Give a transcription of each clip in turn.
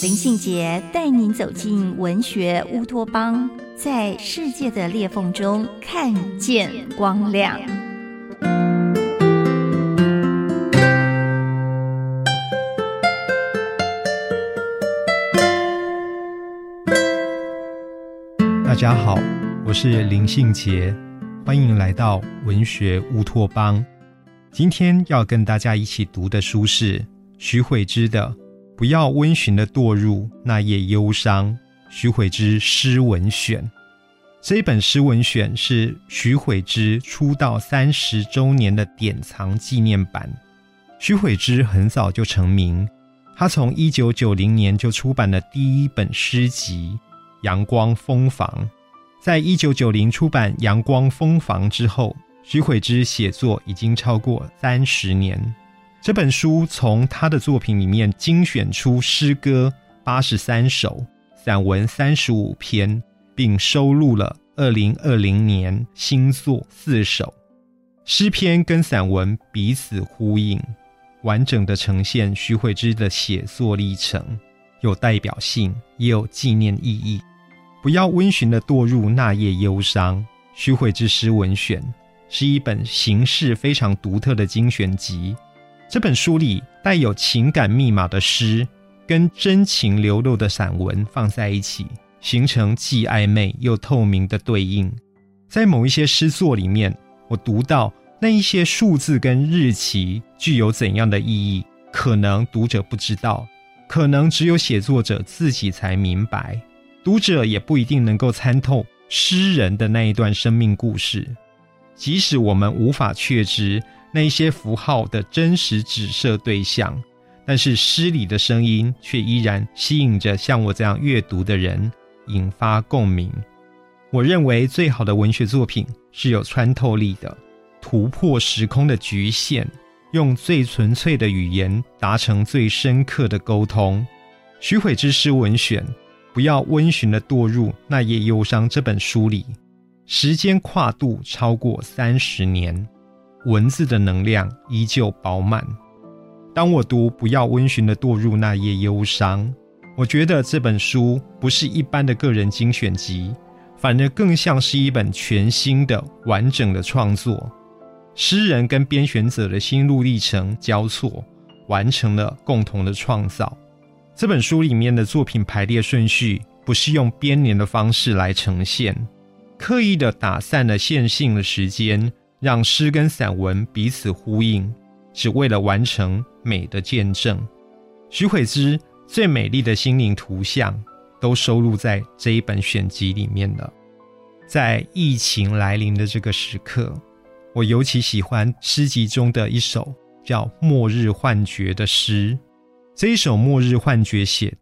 林信杰带您走进文学乌托邦，在世界的裂缝中看见光亮。大家好，我是林信杰，欢迎来到文学乌托邦。今天要跟大家一起读的书是徐慧芝的。不要温驯的堕入那夜忧伤。徐悔之诗文选，这一本诗文选是徐悔之出道三十周年的典藏纪念版。徐悔之很早就成名，他从一九九零年就出版了第一本诗集《阳光蜂房》。在一九九零出版《阳光蜂房》之后，徐悔之写作已经超过三十年。这本书从他的作品里面精选出诗歌八十三首、散文三十五篇，并收录了二零二零年新作四首。诗篇跟散文彼此呼应，完整的呈现徐慧之的写作历程，有代表性，也有纪念意义。不要温循的堕入那夜忧伤。徐慧之诗文选是一本形式非常独特的精选集。这本书里带有情感密码的诗，跟真情流露的散文放在一起，形成既暧昧又透明的对应。在某一些诗作里面，我读到那一些数字跟日期具有怎样的意义，可能读者不知道，可能只有写作者自己才明白，读者也不一定能够参透诗人的那一段生命故事。即使我们无法确知。那些符号的真实指涉对象，但是诗里的声音却依然吸引着像我这样阅读的人，引发共鸣。我认为最好的文学作品是有穿透力的，突破时空的局限，用最纯粹的语言达成最深刻的沟通。徐悔之诗文选，不要温驯的堕入那夜忧伤这本书里，时间跨度超过三十年。文字的能量依旧饱满。当我读《不要温驯的堕入那夜忧伤》，我觉得这本书不是一般的个人精选集，反而更像是一本全新的、完整的创作。诗人跟编选者的心路历程交错，完成了共同的创造。这本书里面的作品排列顺序，不是用编年的方式来呈现，刻意的打散了线性的时间。让诗跟散文彼此呼应，只为了完成美的见证。徐悔之最美丽的心灵图像，都收录在这一本选集里面了。在疫情来临的这个时刻，我尤其喜欢诗集中的一首叫《末日幻觉》的诗。这一首《末日幻觉》写：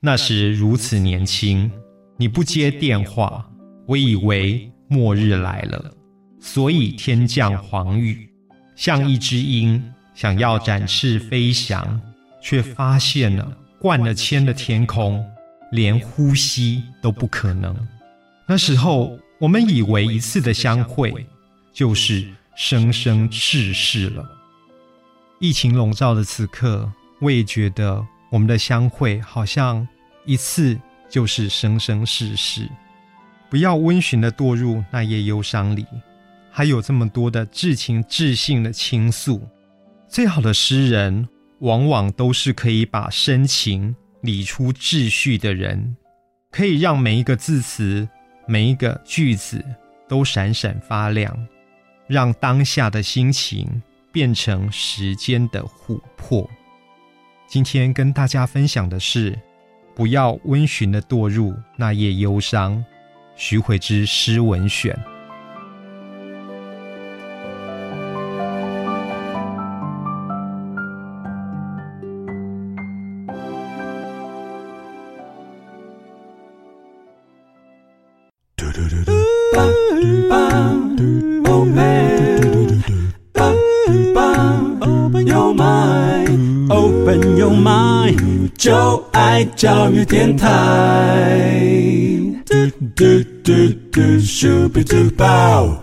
那时如此年轻，你不接电话，我以为末日来了。所以天降黄雨，像一只鹰想要展翅飞翔，却发现了灌了铅的天空，连呼吸都不可能。那时候，我们以为一次的相会就是生生世世了。疫情笼罩的此刻，我也觉得我们的相会好像一次就是生生世世。不要温驯的堕入那夜忧伤里。还有这么多的至情至性的倾诉，最好的诗人往往都是可以把深情理出秩序的人，可以让每一个字词、每一个句子都闪闪发亮，让当下的心情变成时间的琥珀。今天跟大家分享的是，不要温驯的堕入那夜忧伤。徐慧之诗文选。do do do do Open your mind, open your mind，就爱教育电台。嘟嘟嘟嘟，咻比嘟爆。